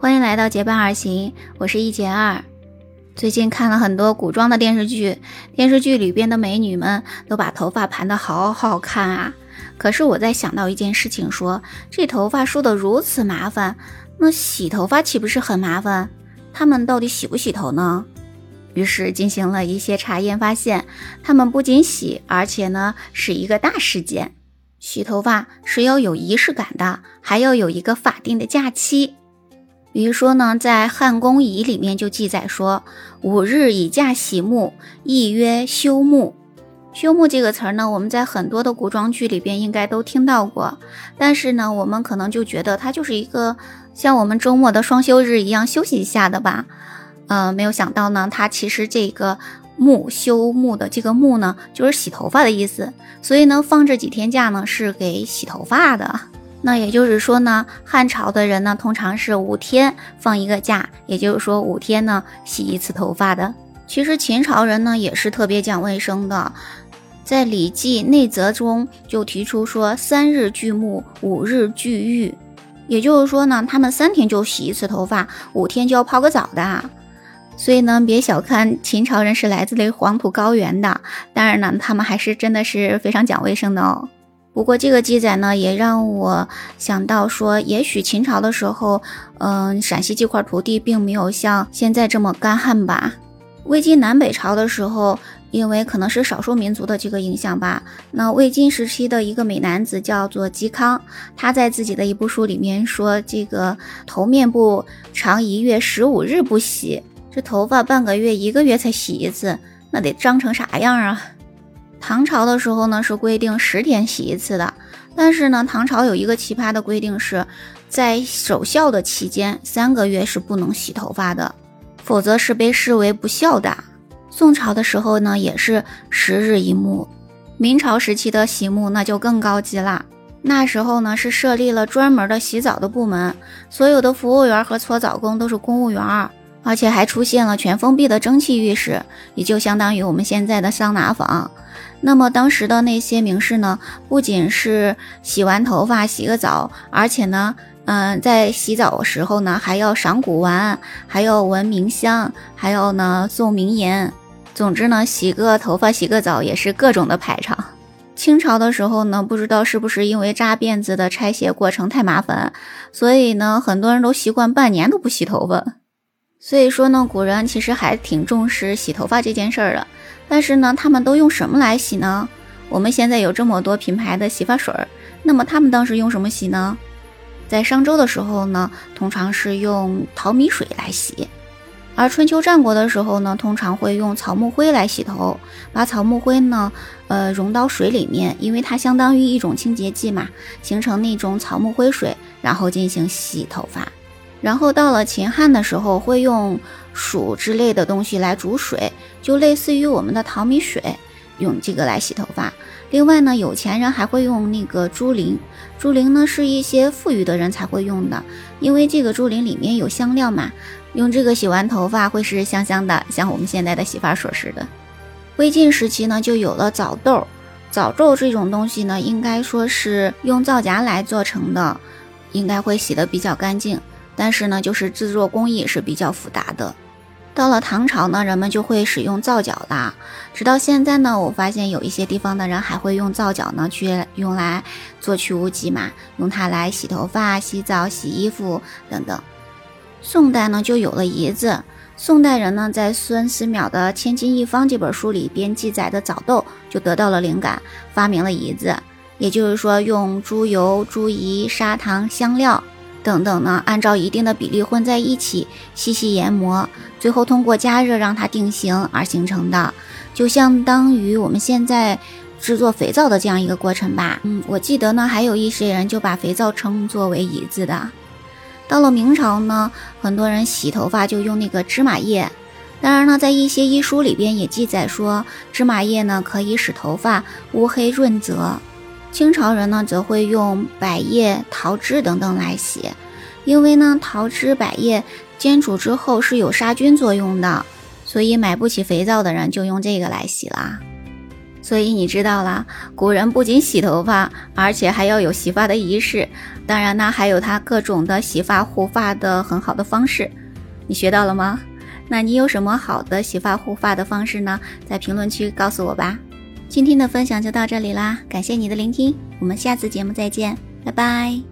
欢迎来到结伴而行，我是一杰二。最近看了很多古装的电视剧，电视剧里边的美女们都把头发盘得好好看啊。可是我在想到一件事情，说这头发梳得如此麻烦，那洗头发岂不是很麻烦？他们到底洗不洗头呢？于是进行了一些查验，发现他们不仅洗，而且呢是一个大事件。洗头发是要有仪式感的，还要有一个法定的假期。比如说呢，在《汉宫仪》里面就记载说：“五日以假洗沐，亦曰休沐。”休沐这个词儿呢，我们在很多的古装剧里边应该都听到过。但是呢，我们可能就觉得它就是一个像我们周末的双休日一样休息一下的吧。呃，没有想到呢，它其实这个“沐”休沐的这个“沐”呢，就是洗头发的意思。所以呢，放这几天假呢，是给洗头发的。那也就是说呢，汉朝的人呢，通常是五天放一个假，也就是说五天呢洗一次头发的。其实秦朝人呢也是特别讲卫生的，在《礼记内则》中就提出说三日俱沐，五日俱浴，也就是说呢，他们三天就洗一次头发，五天就要泡个澡的。所以呢，别小看秦朝人是来自于黄土高原的，当然呢，他们还是真的是非常讲卫生的哦。不过这个记载呢，也让我想到说，也许秦朝的时候，嗯，陕西这块土地并没有像现在这么干旱吧。魏晋南北朝的时候，因为可能是少数民族的这个影响吧，那魏晋时期的一个美男子叫做嵇康，他在自己的一部书里面说，这个头面部长一月十五日不洗，这头发半个月、一个月才洗一次，那得脏成啥样啊？唐朝的时候呢，是规定十天洗一次的。但是呢，唐朝有一个奇葩的规定，是在守孝的期间三个月是不能洗头发的，否则是被视为不孝的。宋朝的时候呢，也是十日一沐。明朝时期的洗沐那就更高级了，那时候呢是设立了专门的洗澡的部门，所有的服务员和搓澡工都是公务员，而且还出现了全封闭的蒸汽浴室，也就相当于我们现在的桑拿房。那么当时的那些名士呢，不仅是洗完头发洗个澡，而且呢，嗯，在洗澡的时候呢，还要赏古玩，还要闻名香，还要呢诵名言。总之呢，洗个头发、洗个澡也是各种的排场。清朝的时候呢，不知道是不是因为扎辫子的拆卸过程太麻烦，所以呢，很多人都习惯半年都不洗头发。所以说呢，古人其实还挺重视洗头发这件事儿的。但是呢，他们都用什么来洗呢？我们现在有这么多品牌的洗发水儿，那么他们当时用什么洗呢？在商周的时候呢，通常是用淘米水来洗；而春秋战国的时候呢，通常会用草木灰来洗头，把草木灰呢，呃，融到水里面，因为它相当于一种清洁剂嘛，形成那种草木灰水，然后进行洗头发。然后到了秦汉的时候，会用黍之类的东西来煮水，就类似于我们的淘米水，用这个来洗头发。另外呢，有钱人还会用那个猪苓，猪苓呢是一些富裕的人才会用的，因为这个猪苓里面有香料嘛，用这个洗完头发会是香香的，像我们现在的洗发水似的。魏晋时期呢，就有了枣豆，枣豆这种东西呢，应该说是用皂荚来做成的，应该会洗得比较干净。但是呢，就是制作工艺是比较复杂的。到了唐朝呢，人们就会使用皂角啦。直到现在呢，我发现有一些地方的人还会用皂角呢去用来做去污剂嘛，用它来洗头发、洗澡、洗衣服等等。宋代呢，就有了胰子。宋代人呢，在孙思邈的《千金一方》这本书里边记载的枣豆，就得到了灵感，发明了胰子。也就是说，用猪油、猪胰、砂糖、香料。等等呢，按照一定的比例混在一起，细细研磨，最后通过加热让它定型而形成的，就相当于我们现在制作肥皂的这样一个过程吧。嗯，我记得呢，还有一些人就把肥皂称作为胰子的。到了明朝呢，很多人洗头发就用那个芝麻叶，当然呢，在一些医书里边也记载说，芝麻叶呢可以使头发乌黑润泽。清朝人呢，则会用百叶、桃枝等等来洗，因为呢，桃枝、百叶煎煮之后是有杀菌作用的，所以买不起肥皂的人就用这个来洗啦。所以你知道啦，古人不仅洗头发，而且还要有洗发的仪式。当然呢，还有他各种的洗发护发的很好的方式。你学到了吗？那你有什么好的洗发护发的方式呢？在评论区告诉我吧。今天的分享就到这里啦，感谢你的聆听，我们下次节目再见，拜拜。